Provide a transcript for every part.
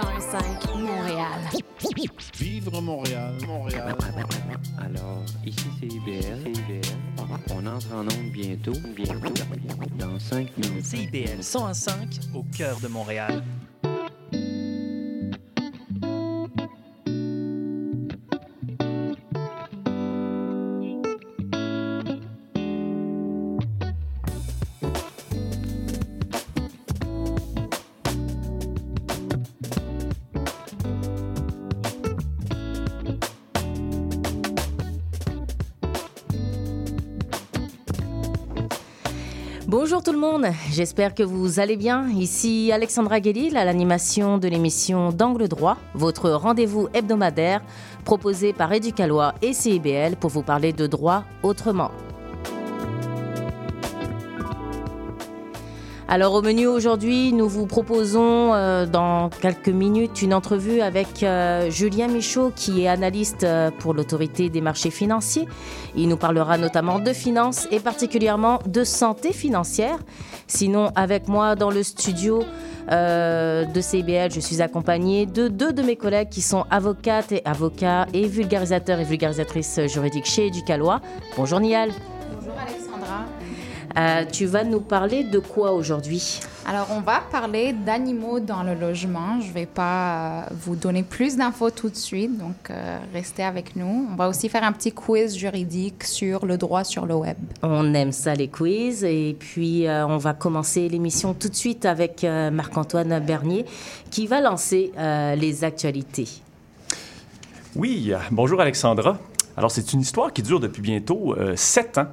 105 Montréal. Vivre Montréal, Montréal. Alors, ici c'est IBL. On entre en onde bientôt, bientôt, dans 5 minutes. CIBL 105 au cœur de Montréal. Monde, j'espère que vous allez bien. Ici Alexandra Guélil à l'animation de l'émission D'Angle Droit, votre rendez-vous hebdomadaire proposé par Éducalois et CIBL pour vous parler de droit autrement. Alors au menu aujourd'hui, nous vous proposons euh, dans quelques minutes une entrevue avec euh, Julien Michaud qui est analyste euh, pour l'autorité des marchés financiers. Il nous parlera notamment de finances et particulièrement de santé financière. Sinon, avec moi dans le studio de CIBL, je suis accompagnée de deux de mes collègues qui sont avocates et avocats et vulgarisateurs et vulgarisatrices juridiques chez Éducalois. Bonjour Nial. Euh, tu vas nous parler de quoi aujourd'hui Alors, on va parler d'animaux dans le logement. Je ne vais pas euh, vous donner plus d'infos tout de suite, donc euh, restez avec nous. On va aussi faire un petit quiz juridique sur le droit sur le web. On aime ça, les quiz. Et puis, euh, on va commencer l'émission tout de suite avec euh, Marc-Antoine Bernier qui va lancer euh, les actualités. Oui, bonjour Alexandra. Alors, c'est une histoire qui dure depuis bientôt euh, sept ans.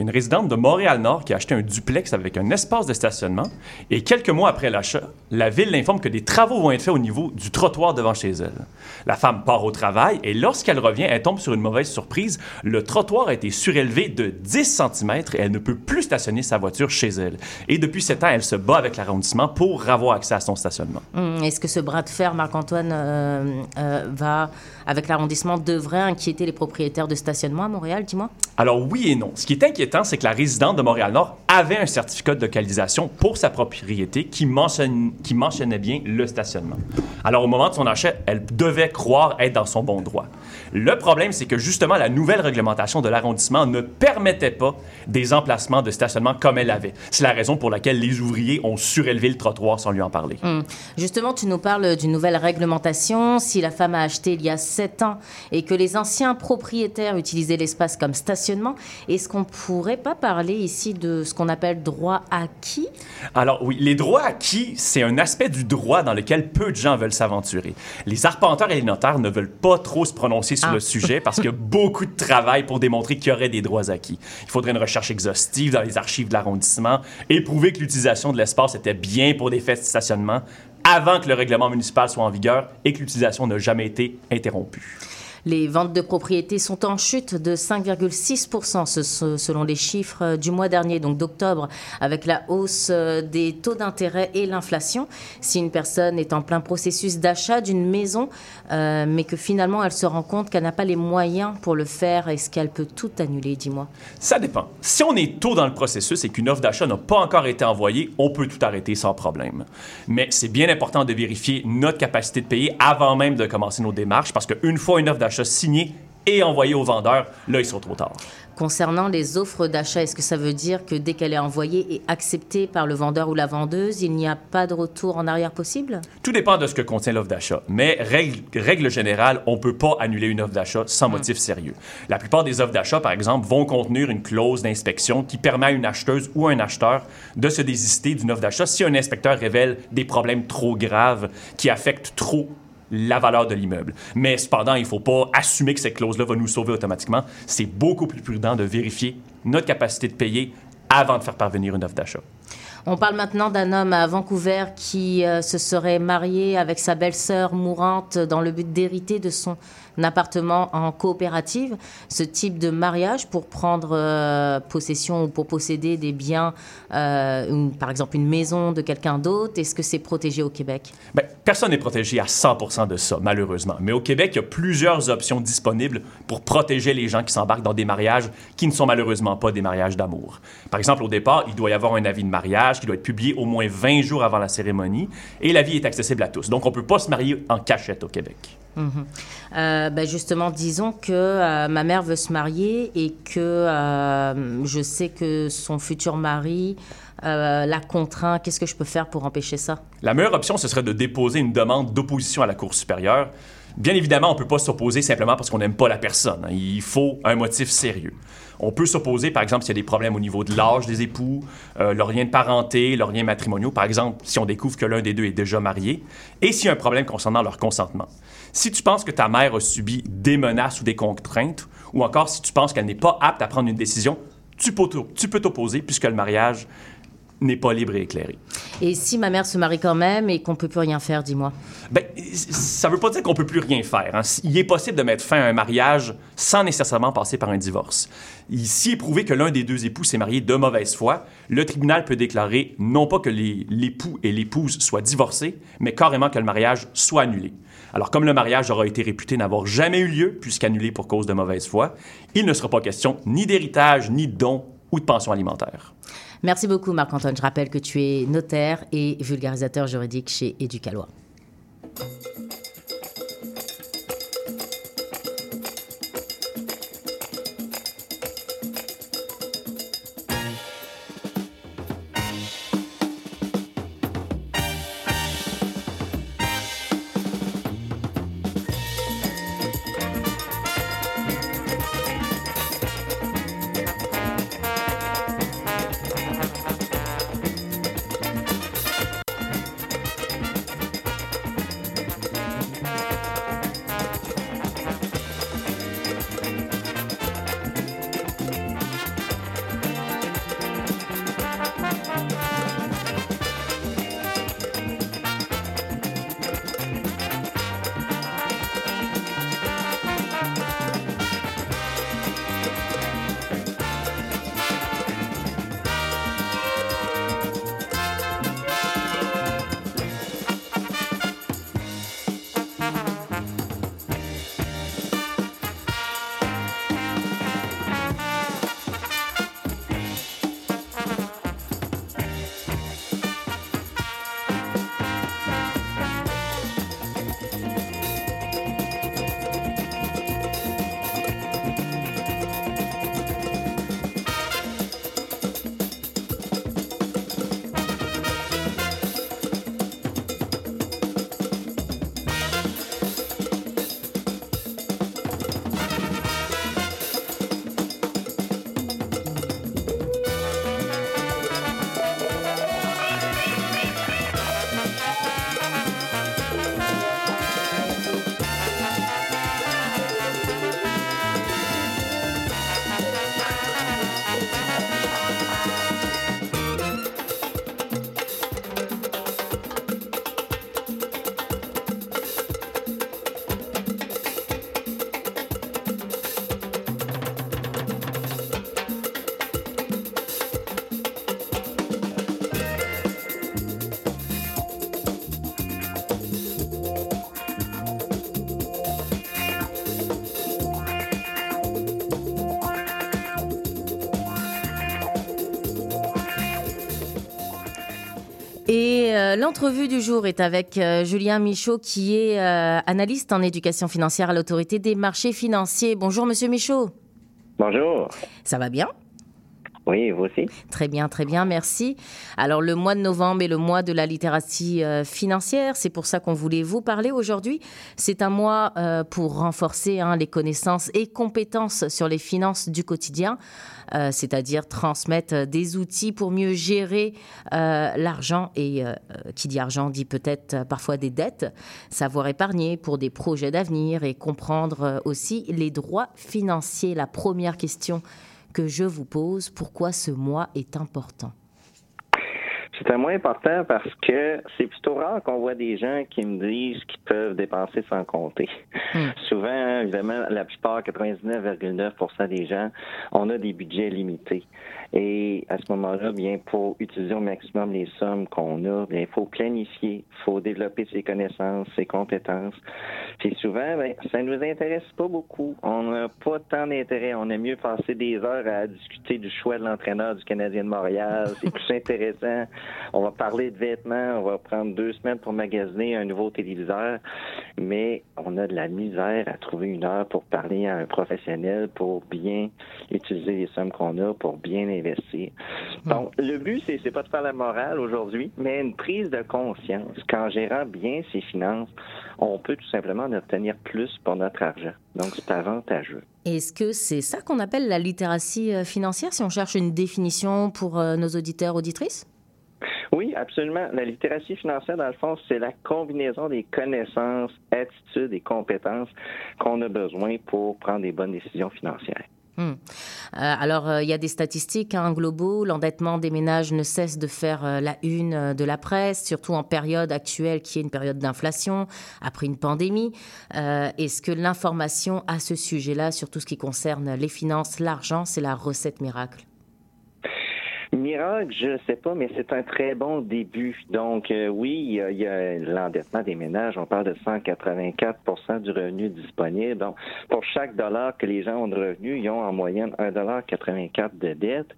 Il y a une résidente de Montréal-Nord qui a acheté un duplex avec un espace de stationnement. Et quelques mois après l'achat, la ville l'informe que des travaux vont être faits au niveau du trottoir devant chez elle. La femme part au travail et lorsqu'elle revient, elle tombe sur une mauvaise surprise. Le trottoir a été surélevé de 10 cm et elle ne peut plus stationner sa voiture chez elle. Et depuis sept ans, elle se bat avec l'arrondissement pour avoir accès à son stationnement. Hum, Est-ce que ce bras de fer, Marc-Antoine, euh, euh, va, avec l'arrondissement, devrait inquiéter les propriétaires de stationnement à Montréal, dis-moi? Alors oui et non. Ce qui est inquiétant, c'est que la résidente de Montréal-Nord avait un certificat de localisation pour sa propriété qui, mentionne- qui mentionnait bien le stationnement. Alors au moment de son achat, elle devait croire être dans son bon droit. Le problème, c'est que justement, la nouvelle réglementation de l'arrondissement ne permettait pas des emplacements de stationnement comme elle avait. C'est la raison pour laquelle les ouvriers ont surélevé le trottoir sans lui en parler. Hum. Justement, tu nous parles d'une nouvelle réglementation. Si la femme a acheté il y a sept ans et que les anciens propriétaires utilisaient l'espace comme stationnement, est-ce qu'on pourrait pas parler ici de ce qu'on appelle droit acquis? Alors oui, les droits acquis, c'est un aspect du droit dans lequel peu de gens veulent s'aventurer. Les arpenteurs et les notaires ne veulent pas trop se prononcer sur Ah. le sujet parce qu'il y a beaucoup de travail pour démontrer qu'il y aurait des droits acquis. Il faudrait une recherche exhaustive dans les archives de l'arrondissement et prouver que l'utilisation de l'espace était bien pour des faits de stationnement avant que le règlement municipal soit en vigueur et que l'utilisation n'a jamais été interrompue. Les ventes de propriétés sont en chute de 5,6 ce- ce- selon les chiffres euh, du mois dernier, donc d'octobre, avec la hausse euh, des taux d'intérêt et l'inflation. Si une personne est en plein processus d'achat d'une maison, euh, mais que finalement elle se rend compte qu'elle n'a pas les moyens pour le faire, est-ce qu'elle peut tout annuler, dis-moi? Ça dépend. Si on est tôt dans le processus et qu'une offre d'achat n'a pas encore été envoyée, on peut tout arrêter sans problème. Mais c'est bien important de vérifier notre capacité de payer avant même de commencer nos démarches parce qu'une fois une offre d'achat signée et envoyée au vendeur, là, ils sont trop tard. Concernant les offres d'achat, est-ce que ça veut dire que dès qu'elle est envoyée et acceptée par le vendeur ou la vendeuse, il n'y a pas de retour en arrière possible? Tout dépend de ce que contient l'offre d'achat. Mais règle, règle générale, on ne peut pas annuler une offre d'achat sans motif sérieux. La plupart des offres d'achat, par exemple, vont contenir une clause d'inspection qui permet à une acheteuse ou un acheteur de se désister d'une offre d'achat si un inspecteur révèle des problèmes trop graves qui affectent trop la valeur de l'immeuble. Mais cependant, il ne faut pas assumer que cette clause-là va nous sauver automatiquement. C'est beaucoup plus prudent de vérifier notre capacité de payer avant de faire parvenir une offre d'achat. On parle maintenant d'un homme à Vancouver qui euh, se serait marié avec sa belle-sœur mourante dans le but d'hériter de son appartement en coopérative. Ce type de mariage pour prendre euh, possession ou pour posséder des biens, euh, par exemple une maison de quelqu'un d'autre, est-ce que c'est protégé au Québec? Ben, personne n'est protégé à 100% de ça, malheureusement. Mais au Québec, il y a plusieurs options disponibles pour protéger les gens qui s'embarquent dans des mariages qui ne sont malheureusement pas des mariages d'amour. Par exemple, au départ, il doit y avoir un avis de mariage qui doit être publié au moins 20 jours avant la cérémonie et l'avis est accessible à tous. Donc, on ne peut pas se marier en cachette au Québec. Mhm. Euh, ben justement, disons que euh, ma mère veut se marier et que euh, je sais que son futur mari la contraint. Qu'est-ce que je peux faire pour empêcher ça? La meilleure option, ce serait de déposer une demande d'opposition à la Cour supérieure. Bien évidemment, on ne peut pas s'opposer simplement parce qu'on n'aime pas la personne. Hein. Il faut un motif sérieux. On peut s'opposer, par exemple, s'il y a des problèmes au niveau de l'âge des époux, euh, leur lien de parenté, leur lien matrimoniaux, par exemple, si on découvre que l'un des deux est déjà marié, et s'il y a un problème concernant leur consentement. Si tu penses que ta mère a subi des menaces ou des contraintes, ou encore si tu penses qu'elle n'est pas apte à prendre une décision, tu peux t'opposer puisque le mariage n'est pas libre et éclairé. Et si ma mère se marie quand même et qu'on peut plus rien faire, dis-moi? Ben, ça veut pas dire qu'on peut plus rien faire. Hein. Il est possible de mettre fin à un mariage sans nécessairement passer par un divorce. S'il est prouvé que l'un des deux époux s'est marié de mauvaise foi, le tribunal peut déclarer non pas que l'époux et l'épouse soient divorcés, mais carrément que le mariage soit annulé. Alors, comme le mariage aura été réputé n'avoir jamais eu lieu, puisqu'annulé pour cause de mauvaise foi, il ne sera pas question ni d'héritage, ni de don ou de pension alimentaire. Merci beaucoup, Marc-Antoine. Je rappelle que tu es notaire et vulgarisateur juridique chez Éducalois. Euh, l'entrevue du jour est avec euh, Julien Michaud, qui est euh, analyste en éducation financière à l'autorité des marchés financiers. Bonjour, Monsieur Michaud. Bonjour. Ça va bien? Oui, vous aussi. Très bien, très bien, merci. Alors, le mois de novembre est le mois de la littératie financière. C'est pour ça qu'on voulait vous parler aujourd'hui. C'est un mois pour renforcer hein, les connaissances et compétences sur les finances du quotidien. Euh, c'est-à-dire transmettre des outils pour mieux gérer euh, l'argent. Et euh, qui dit argent dit peut-être parfois des dettes, savoir épargner pour des projets d'avenir et comprendre aussi les droits financiers. La première question que je vous pose, pourquoi ce mois est important? C'est un moins important parce que c'est plutôt rare qu'on voit des gens qui me disent qu'ils peuvent dépenser sans compter. Hmm. Souvent, évidemment, la plupart, 99,9% des gens, on a des budgets limités. Et à ce moment-là, bien, pour utiliser au maximum les sommes qu'on a, bien, il faut planifier, il faut développer ses connaissances, ses compétences. Puis souvent, bien, ça nous intéresse pas beaucoup. On n'a pas tant d'intérêt. On aime mieux passer des heures à discuter du choix de l'entraîneur du Canadien de Montréal. C'est plus intéressant. On va parler de vêtements, on va prendre deux semaines pour magasiner un nouveau téléviseur, mais on a de la misère à trouver une heure pour parler à un professionnel pour bien utiliser les sommes qu'on a, pour bien investir. Donc, le but, c'est, c'est pas de faire la morale aujourd'hui, mais une prise de conscience. Qu'en gérant bien ses finances, on peut tout simplement en obtenir plus pour notre argent. Donc, c'est avantageux. Est-ce que c'est ça qu'on appelle la littératie euh, financière, si on cherche une définition pour euh, nos auditeurs, auditrices? Oui, absolument. La littératie financière, dans le fond, c'est la combinaison des connaissances, attitudes et compétences qu'on a besoin pour prendre des bonnes décisions financières. Hmm. Euh, alors, euh, il y a des statistiques hein, globaux. L'endettement des ménages ne cesse de faire euh, la une de la presse, surtout en période actuelle qui est une période d'inflation, après une pandémie. Est-ce que l'information à ce sujet-là, sur tout ce qui concerne les finances, l'argent, c'est la recette miracle? Miracle, je ne sais pas, mais c'est un très bon début. Donc, euh, oui, il y a, l'endettement des ménages. On parle de 184% du revenu disponible. Donc, pour chaque dollar que les gens ont de revenus, ils ont en moyenne 1,84 de dette.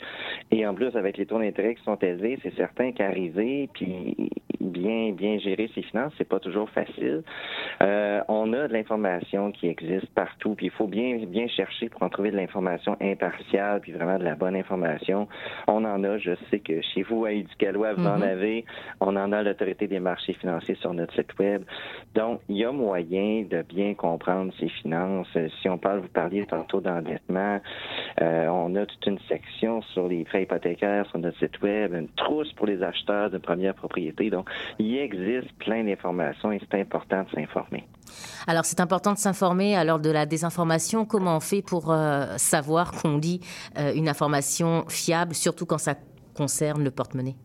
Et en plus, avec les taux d'intérêt qui sont élevés, c'est certain qu'arriver puis bien bien gérer ses finances, c'est pas toujours facile. Euh, on a de l'information qui existe partout, puis il faut bien bien chercher pour en trouver de l'information impartiale, puis vraiment de la bonne information. On en a, je sais que chez vous à Éducalois, vous en Mhm. avez. On en a l'autorité des marchés financiers sur notre site web. Donc, il y a moyen de bien comprendre ses finances. Euh, Si on parle, vous parliez tantôt d'endettement, euh, on a toute une section sur les frais hypothécaires sur notre site web, une trousse pour les acheteurs de première propriété. Donc, il existe plein d'informations et c'est important de s'informer. Alors, c'est important de s'informer à l'heure de la désinformation. Comment on fait pour euh, savoir qu'on lit euh, une information fiable, surtout quand ça concerne le porte-monnaie?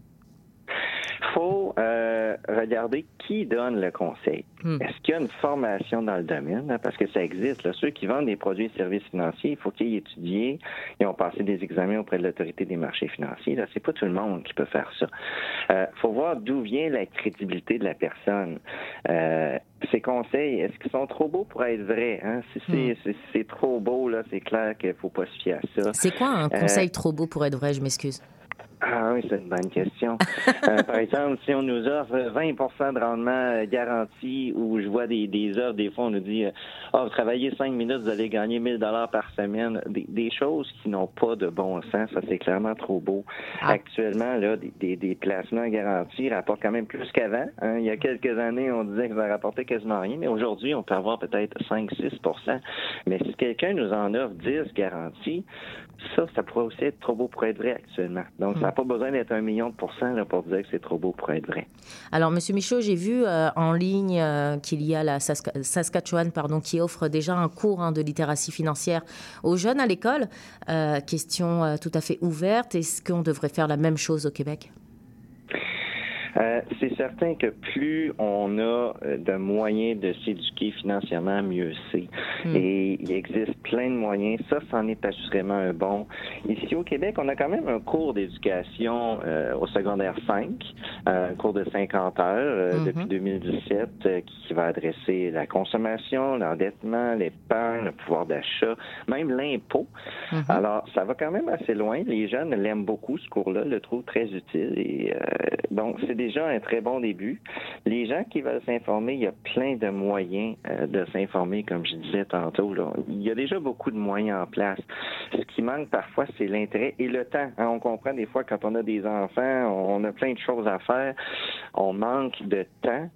Faut euh, regarder qui donne le conseil. Hmm. Est-ce qu'il y a une formation dans le domaine? hein? Parce que ça existe. Là. Ceux qui vendent des produits et services financiers, il faut qu'ils aient étudié, ils ont passé des examens auprès de l'autorité des marchés financiers. Là, c'est pas tout le monde qui peut faire ça. Euh, faut voir d'où vient la crédibilité de la personne. Euh, ces conseils, est-ce qu'ils sont trop beaux pour être vrais? Hein? Si c'est, si c'est trop beau, là, c'est clair qu'il faut pas se fier à ça. C'est quoi un Euh, conseil trop beau pour être vrai? Je m'excuse. Ah oui, c'est une bonne question. Euh, par exemple, si on nous offre 20% de rendement euh, garanti, ou je vois des, des offres, des fois on nous dit, euh, ah, vous travaillez 5 minutes, vous allez gagner 1000 dollars par semaine. Des, des choses qui n'ont pas de bon sens, ça c'est clairement trop beau. Ah. Actuellement, là, des, des, des placements garantis rapportent quand même plus qu'avant. hein. Il y a quelques années, on disait que ça rapportait quasiment rien, mais aujourd'hui, on peut avoir peut-être 5-6% Mais si quelqu'un nous en offre 10 garantis, ça, ça pourrait aussi être trop beau pour être vrai actuellement. Donc, ça n'a pas besoin d'être un million de pourcents là, pour dire que c'est trop beau pour être vrai. Alors, Monsieur Michaud, j'ai vu euh, en ligne euh, qu'il y a la Saska- Saskatchewan pardon, qui offre déjà un cours hein, de littératie financière aux jeunes à l'école. Euh, question tout à fait ouverte. Est-ce qu'on devrait faire la même chose au Québec? Euh, c'est certain que plus on a euh, de moyens de s'éduquer financièrement, mieux c'est. Hmm. Et il existe plein de moyens. Ça, c'en est assurément un bon. Ici au Québec, on a quand même un cours d'éducation euh, au secondaire 5, euh, un cours de 50 heures Mhm. depuis 2017 euh, qui va adresser la consommation, l'endettement, l'épargne, le pouvoir d'achat, même l'impôt. Mhm. Alors, ça va quand même assez loin. Les jeunes l'aiment beaucoup, ce cours-là, le trouvent très utile. Et donc, c'est déjà un très bon début. Les gens qui veulent s'informer, il y a plein de moyens euh, de s'informer, comme je disais tantôt. Là. Il y a déjà beaucoup de moyens en place. Ce qui manque parfois, c'est l'intérêt et le temps. hein. On comprend des fois quand on a des enfants, on a plein de choses à faire. On manque de temps,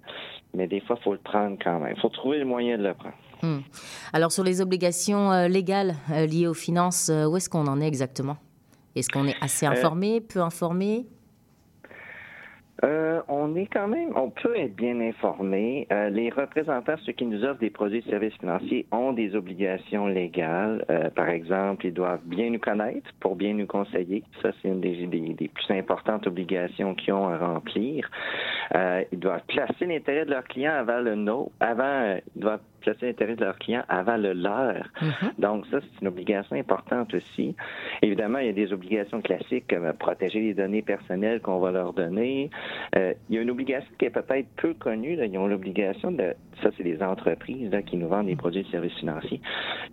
mais des fois, il faut le prendre quand même. Il faut trouver le moyen de le prendre. Hmm. Alors, sur les obligations euh, légales euh, liées aux finances, où est-ce qu'on en est exactement? Est-ce qu'on est assez informé, peu informé? Euh, on est quand même, on peut être bien informé. Euh, les représentants, ceux qui nous offrent des produits et services financiers, ont des obligations légales. Euh, par exemple, ils doivent bien nous connaître pour bien nous conseiller. Ça, c'est une des, plus importantes obligations qu'ils ont à remplir. ils doivent placer l'intérêt de leurs clients avant le nôtre. Avant, ils doivent placer l'intérêt de leurs clients avant le leur. Mm-hmm. Donc, ça, c'est une obligation importante aussi. Évidemment, il y a des obligations classiques comme protéger les données personnelles qu'on va leur donner. Euh, il y a une obligation qui est peut-être peu connue. Là. Ils ont l'obligation de, ça c'est les entreprises là, qui nous vendent des produits et services financiers,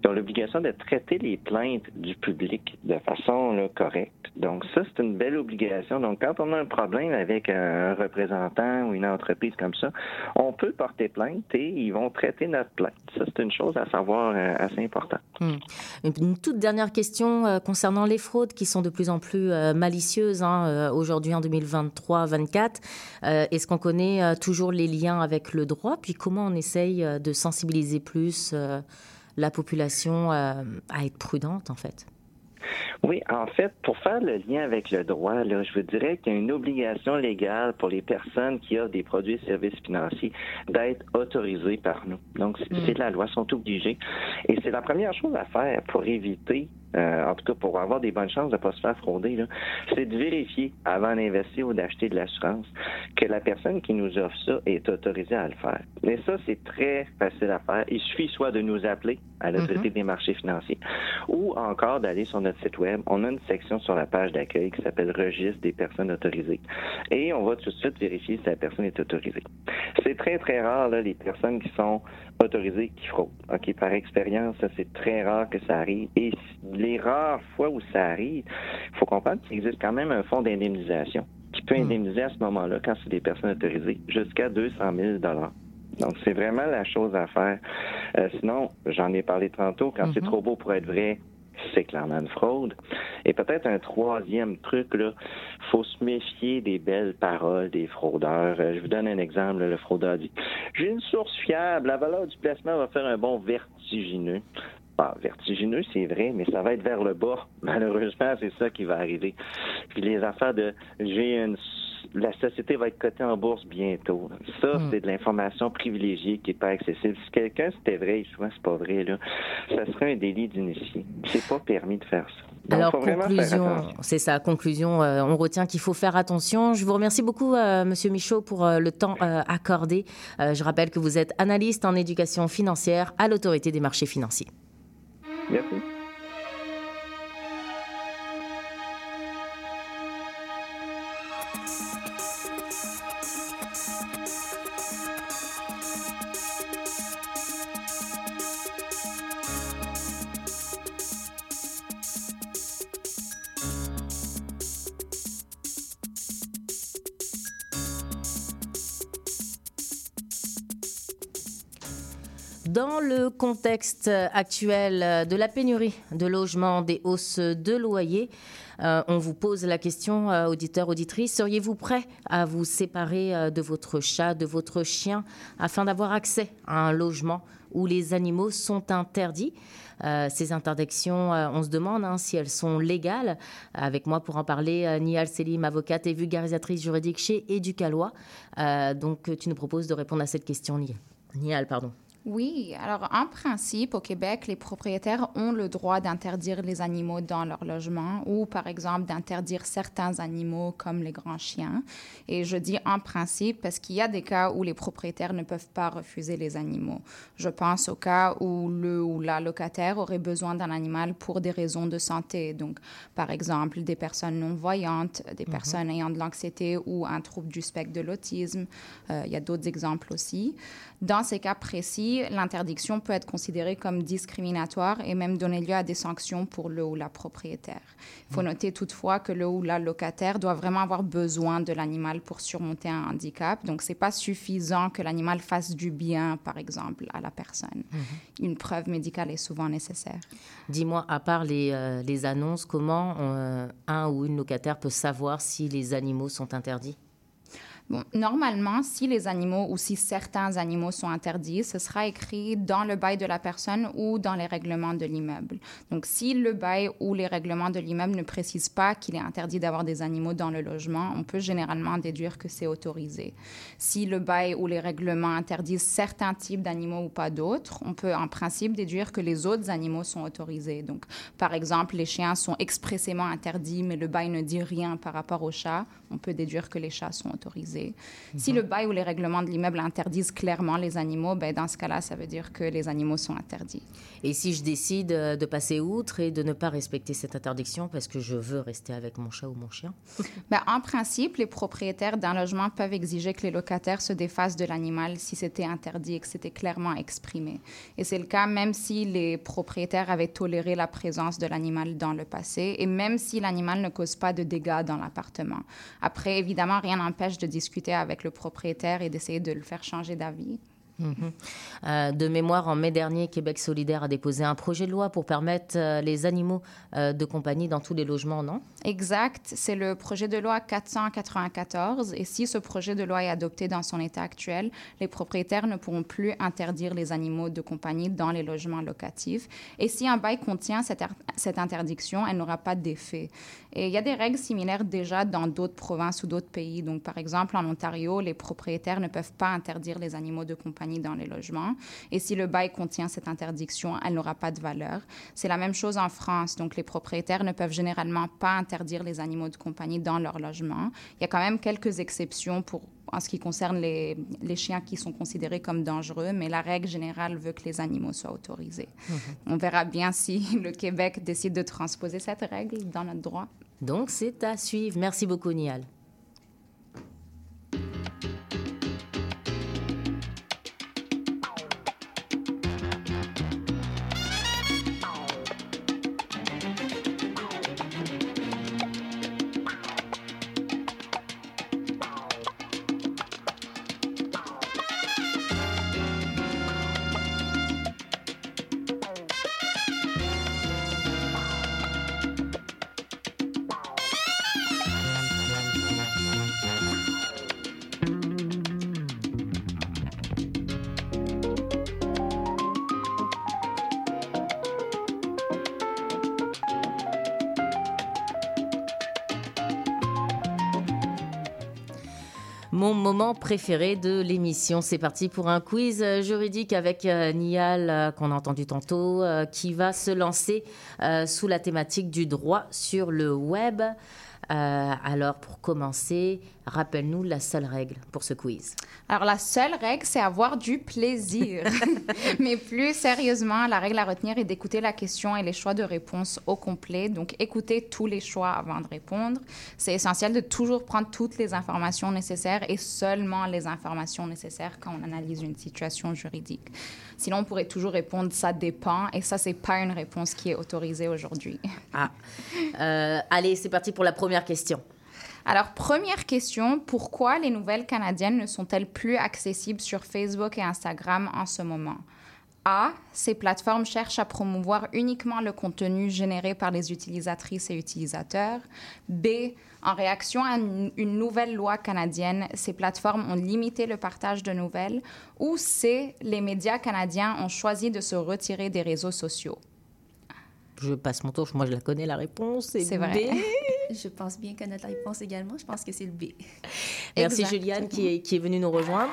ils ont l'obligation de traiter les plaintes du public de façon là, correcte. Donc ça, c'est une belle obligation. Donc quand on a un problème avec un représentant ou une entreprise comme ça, on peut porter plainte et ils vont traiter notre c'est une chose à savoir euh, assez importante. Hmm. Une, toute dernière question euh, concernant les fraudes qui sont de plus en plus malicieuses hein, aujourd'hui en 2023-24. Euh, est-ce qu'on connaît euh, toujours les liens avec le droit? Puis comment on essaye euh, de sensibiliser plus la population à être prudente en fait? Oui, en fait, pour faire le lien avec le droit, là, je vous dirais qu'il y a une obligation légale pour les personnes qui offrent des produits et services financiers d'être autorisées par nous. Donc, c'est mm. la loi, sont obligés. Et c'est la première chose à faire pour éviter euh, en tout cas pour avoir des bonnes chances de ne pas se faire frauder, c'est de vérifier avant d'investir ou d'acheter de l'assurance que la personne qui nous offre ça est autorisée à le faire. Mais ça, c'est très facile à faire. Il suffit soit de nous appeler à l'autorité mm-hmm. des marchés financiers ou encore d'aller sur notre site web. On a une section sur la page d'accueil qui s'appelle Registre des personnes autorisées. Et on va tout de suite vérifier si la personne est autorisée. C'est très, très rare, là, les personnes qui sont autorisées qui fraudent. OK, par expérience, c'est très rare que ça arrive. Et les rares fois où ça arrive, il faut comprendre qu'il existe quand même un fonds d'indemnisation qui peut hmm. indemniser à ce moment-là, quand c'est des personnes autorisées, jusqu'à 200 000 donc, c'est vraiment la chose à faire. Euh, sinon, j'en ai parlé tantôt, quand c'est hmm. trop beau pour être vrai, c'est clairement une fraude. Et peut-être un troisième truc, là, faut se méfier des belles paroles des fraudeurs. Euh, je vous donne un exemple. le fraudeur dit J'ai une source fiable, la valeur du placement va faire un bon vertigineux. Vertigineux, c'est vrai, mais ça va être vers le bas. Malheureusement, c'est ça qui va arriver. Puis les affaires de j'ai une la société va être cotée en bourse bientôt. Ça, hmm. c'est de l'information privilégiée qui n'est pas accessible. Si quelqu'un c'était vrai, souvent c'est pas vrai, là, ça serait un délit d'initié. C'est pas permis de faire ça. Alors, conclusion, c'est ça, conclusion, euh, on retient qu'il faut faire attention. Je vous remercie beaucoup, euh, Monsieur Michaud, pour euh, le temps accordé. je rappelle que vous êtes analyste en éducation financière à l'autorité des marchés financiers. Merci. Le contexte actuel de la pénurie de logements, des hausses de loyers, euh, on vous pose la question, euh, auditeur, auditrice, seriez-vous prêt à vous séparer euh, de votre chat, de votre chien, afin d'avoir accès à un logement où les animaux sont interdits? Ces interdictions, on se demande hein, si elles sont légales. Avec moi pour en parler, Nial Selim, avocate et vulgarisatrice juridique chez Éducalois. donc tu nous proposes de répondre à cette question, Nial, pardon. Oui, alors en principe, au Québec, les propriétaires ont le droit d'interdire les animaux dans leur logement ou, par exemple, d'interdire certains animaux comme les grands chiens. Et je dis en principe parce qu'il y a des cas où les propriétaires ne peuvent pas refuser les animaux. Je pense au cas où le ou la locataire aurait besoin d'un animal pour des raisons de santé. Donc, par exemple, des personnes non-voyantes, des mhm. personnes ayant de l'anxiété ou un trouble du spectre de l'autisme. Euh, il y a d'autres exemples aussi. Dans ces cas précis, l'interdiction peut être considérée comme discriminatoire et même donner lieu à des sanctions pour le ou la propriétaire. Il faut mm. noter toutefois que le ou la locataire doit vraiment avoir besoin de l'animal pour surmonter un handicap. Donc, ce n'est pas suffisant que l'animal fasse du bien, par exemple, à la personne. Mm-hmm. Une preuve médicale est souvent nécessaire. Dis-moi, à part les, euh, les annonces, comment euh, un ou une locataire peut savoir si les animaux sont interdits? Normalement, si les animaux ou si certains animaux sont interdits, ce sera écrit dans le bail de la personne ou dans les règlements de l'immeuble. Donc, si le bail ou les règlements de l'immeuble ne précisent pas qu'il est interdit d'avoir des animaux dans le logement, on peut généralement déduire que c'est autorisé. Si le bail ou les règlements interdisent certains types d'animaux ou pas d'autres, on peut en principe déduire que les autres animaux sont autorisés. Donc, par exemple, les chiens sont expressément interdits, mais le bail ne dit rien par rapport aux chats, on peut déduire que les chats sont autorisés. Si le bail ou les règlements de l'immeuble interdisent clairement les animaux, ben, dans ce cas-là, ça veut dire que les animaux sont interdits. Et si je décide euh, de passer outre et de ne pas respecter cette interdiction parce que je veux rester avec mon chat ou mon chien? Ben, En principe, les propriétaires d'un logement peuvent exiger que les locataires se défassent de l'animal si c'était interdit et que c'était clairement exprimé. Et c'est le cas même si les propriétaires avaient toléré la présence de l'animal dans le passé et même si l'animal ne cause pas de dégâts dans l'appartement. Après, évidemment, rien n'empêche de discuter discuter avec le propriétaire et d'essayer de le faire changer d'avis. Mhm. Euh, de mémoire, en mai dernier, Québec solidaire a déposé un projet de loi pour permettre euh, les animaux euh, de compagnie dans tous les logements, non? Exact. C'est le projet de loi 494. Et si ce projet de loi est adopté dans son état actuel, les propriétaires ne pourront plus interdire les animaux de compagnie dans les logements locatifs. Et si un bail contient cette, cette interdiction, elle n'aura pas d'effet. Et il y a des règles similaires déjà dans d'autres provinces ou d'autres pays. Donc, par exemple, en Ontario, les propriétaires ne peuvent pas interdire les animaux de compagnie dans les logements. Et si le bail contient cette interdiction, elle n'aura pas de valeur. C'est la même chose en France. Donc, les propriétaires ne peuvent généralement pas interdire les animaux de compagnie dans leur logement. Il y a quand même quelques exceptions pour en ce qui concerne les, les, chiens qui sont considérés comme dangereux, mais la règle générale veut que les animaux soient autorisés. Mhm. On verra bien si le Québec décide de transposer cette règle dans notre droit. Donc, c'est à suivre. Merci beaucoup, Nial. Moment préféré de l'émission. C'est parti pour un quiz juridique avec euh, Nial, euh, qu'on a entendu tantôt, euh, qui va se lancer sous la thématique du droit sur le web. Alors, pour commencer, rappelle-nous la seule règle pour ce quiz. Alors, la seule règle, c'est avoir du plaisir. Mais plus sérieusement, la règle à retenir est d'écouter la question et les choix de réponse au complet. Donc, écouter tous les choix avant de répondre. C'est essentiel de toujours prendre toutes les informations nécessaires et seulement les informations nécessaires quand on analyse une situation juridique. Sinon, on pourrait toujours répondre ça dépend et ça, c'est pas une réponse qui est autorisée aujourd'hui. Ah. Euh, allez, c'est parti pour la première question. Alors, première question, pourquoi les nouvelles canadiennes ne sont-elles plus accessibles sur Facebook et Instagram en ce moment? A, ces plateformes cherchent à promouvoir uniquement le contenu généré par les utilisatrices et utilisateurs. B, en réaction à une, nouvelle loi canadienne, ces plateformes ont limité le partage de nouvelles. Ou C, les médias canadiens ont choisi de se retirer des réseaux sociaux. Je passe mon tour, moi je la connais la réponse. C'est vrai. je pense bien connaître la réponse également. Je pense que c'est le B. Merci Juliane qui est, qui est venue nous rejoindre.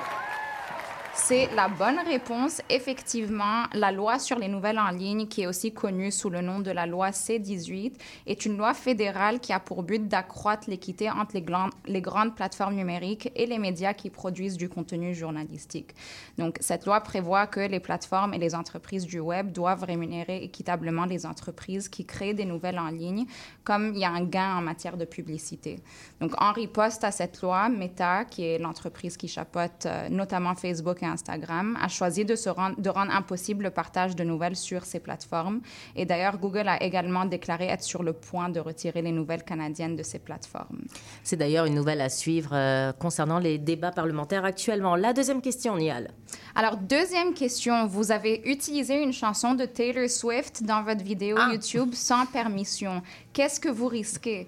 C'est la bonne réponse. Effectivement, la loi sur les nouvelles en ligne, qui est aussi connue sous le nom de la loi C-18, est une loi fédérale qui a pour but d'accroître l'équité entre les, grandes plateformes numériques et les médias qui produisent du contenu journalistique. Donc, cette loi prévoit que les plateformes et les entreprises du Web doivent rémunérer équitablement les entreprises qui créent des nouvelles en ligne, comme il y a un gain en matière de publicité. Donc, en riposte à cette loi, Meta, qui est l'entreprise qui chapeaute euh, notamment Facebook Instagram, a choisi de, se rendre, de rendre impossible le partage de nouvelles sur ces plateformes. Et d'ailleurs, Google a également déclaré être sur le point de retirer les nouvelles canadiennes de ces plateformes. C'est d'ailleurs une nouvelle à suivre euh, concernant les débats parlementaires actuellement. La deuxième question, Nial. Alors, deuxième question. Vous avez utilisé une chanson de Taylor Swift dans votre vidéo ah. YouTube sans permission. Qu'est-ce que vous risquez?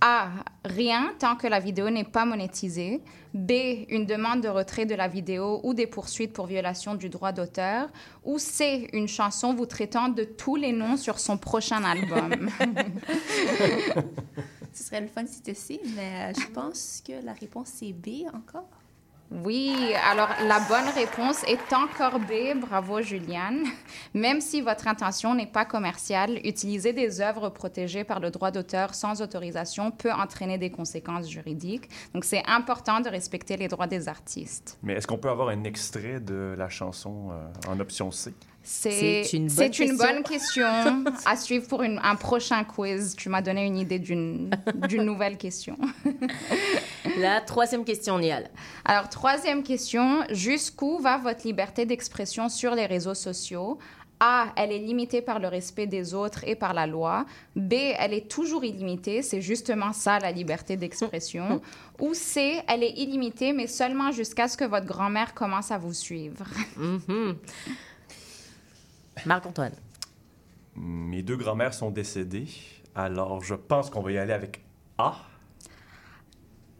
A. Rien tant que la vidéo n'est pas monétisée. B. Une demande de retrait de la vidéo ou des poursuites pour violation du droit d'auteur. Ou C. Une chanson vous traitant de tous les noms sur son prochain album. Ce serait le fun si c'était C, mais euh, je pense que la réponse c'est B encore. Oui, alors la bonne réponse est encore B. Bravo, Juliane. Même si votre intention n'est pas commerciale, utiliser des œuvres protégées par le droit d'auteur sans autorisation peut entraîner des conséquences juridiques. Donc, c'est important de respecter les droits des artistes. Mais est-ce qu'on peut avoir un extrait de la chanson euh, en option C? C'est une, bonne, une question. bonne question à suivre pour une- un prochain quiz. Tu m'as donné une idée d'une d'une nouvelle question. La troisième question, Nial. Alors, troisième question, jusqu'où va votre liberté d'expression sur les réseaux sociaux? A, elle est limitée par le respect des autres et par la loi. B, elle est toujours illimitée, c'est justement ça la liberté d'expression. Ou C, elle est illimitée, mais seulement jusqu'à ce que votre grand-mère commence à vous suivre. Mhm. Marc-Antoine. Mes deux grands-mères sont décédées, alors je pense qu'on va y aller avec A.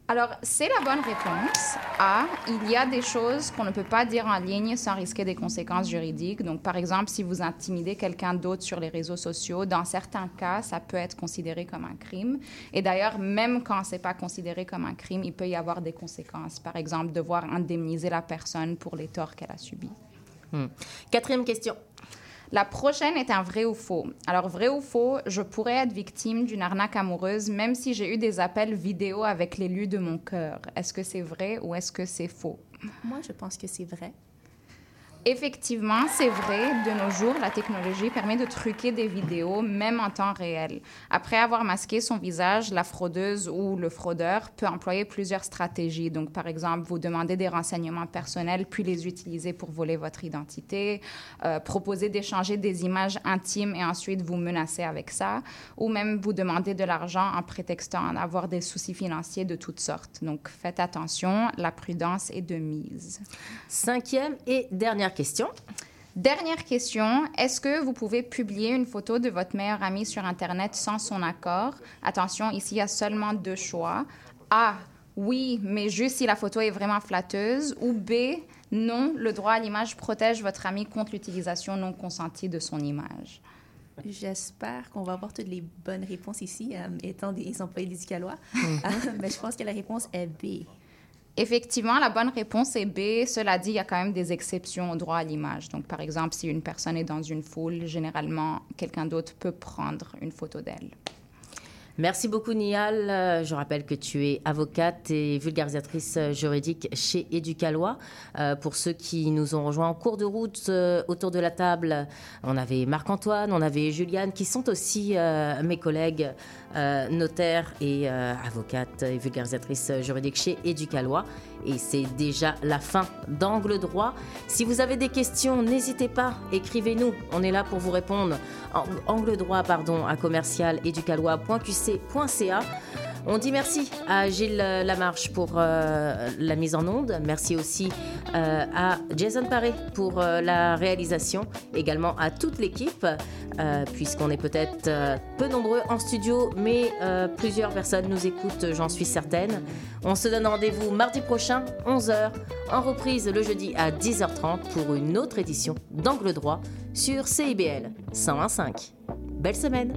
Alors, c'est la bonne réponse. A, il y a des choses qu'on ne peut pas dire en ligne sans risquer des conséquences juridiques. Donc, par exemple, si vous intimidez quelqu'un d'autre sur les réseaux sociaux, dans certains cas, ça peut être considéré comme un crime. Et d'ailleurs, même quand c'est pas considéré comme un crime, il peut y avoir des conséquences. Par exemple, devoir indemniser la personne pour les torts qu'elle a subis. Hmm. Quatrième question. La prochaine est un vrai ou faux. Alors, vrai ou faux, je pourrais être victime d'une arnaque amoureuse même si j'ai eu des appels vidéo avec l'élu de mon cœur. Est-ce que c'est vrai ou est-ce que c'est faux? Moi, je pense que c'est vrai. Effectivement, c'est vrai, de nos jours, la technologie permet de truquer des vidéos, même en temps réel. Après avoir masqué son visage, la fraudeuse ou le fraudeur peut employer plusieurs stratégies. Donc, par exemple, vous demander des renseignements personnels, puis les utiliser pour voler votre identité, euh, proposer d'échanger des images intimes et ensuite vous menacer avec ça, ou même vous demander de l'argent en prétextant avoir des soucis financiers de toutes sortes. Donc, faites attention, la prudence est de mise. Cinquième et dernière question. Dernière question. Est-ce que vous pouvez publier une photo de votre meilleur ami sur Internet sans son accord? Attention, ici, il y a seulement deux choix. A. Oui, mais juste si la photo est vraiment flatteuse. Ou B. Non, le droit à l'image protège votre ami contre l'utilisation non consentie de son image. J'espère qu'on va avoir toutes les bonnes réponses ici, euh, étant des employés Calois. Mhm. mais je pense que la réponse est B. Effectivement, la bonne réponse est B. Cela dit, il y a quand même des exceptions au droit à l'image. Donc, par exemple, si une personne est dans une foule, généralement, quelqu'un d'autre peut prendre une photo d'elle. Merci beaucoup, Nial. Je rappelle que tu es avocate et vulgarisatrice juridique chez Éducalois. Euh, pour ceux qui nous ont rejoints en cours de route euh, autour de la table, on avait Marc-Antoine, on avait Juliane, qui sont aussi euh, mes collègues euh, notaires et euh, avocates et vulgarisatrices juridiques chez Éducalois. Et c'est déjà la fin d'Angle droit. Si vous avez des questions, n'hésitez pas, écrivez-nous. On est là pour vous répondre. Angle droit, pardon, à commercial éducalois.qc.ca. On dit merci à Gilles Lamarche pour euh, la mise en onde. Merci aussi euh, à Jason Paré pour euh, la réalisation. Également à toute l'équipe, puisqu'on est peut-être peu nombreux en studio, mais plusieurs personnes nous écoutent, j'en suis certaine. On se donne rendez-vous mardi prochain, 11h, en reprise le jeudi à 10h30 pour une autre édition d'Angle droit sur CIBL 101.5. Belle semaine!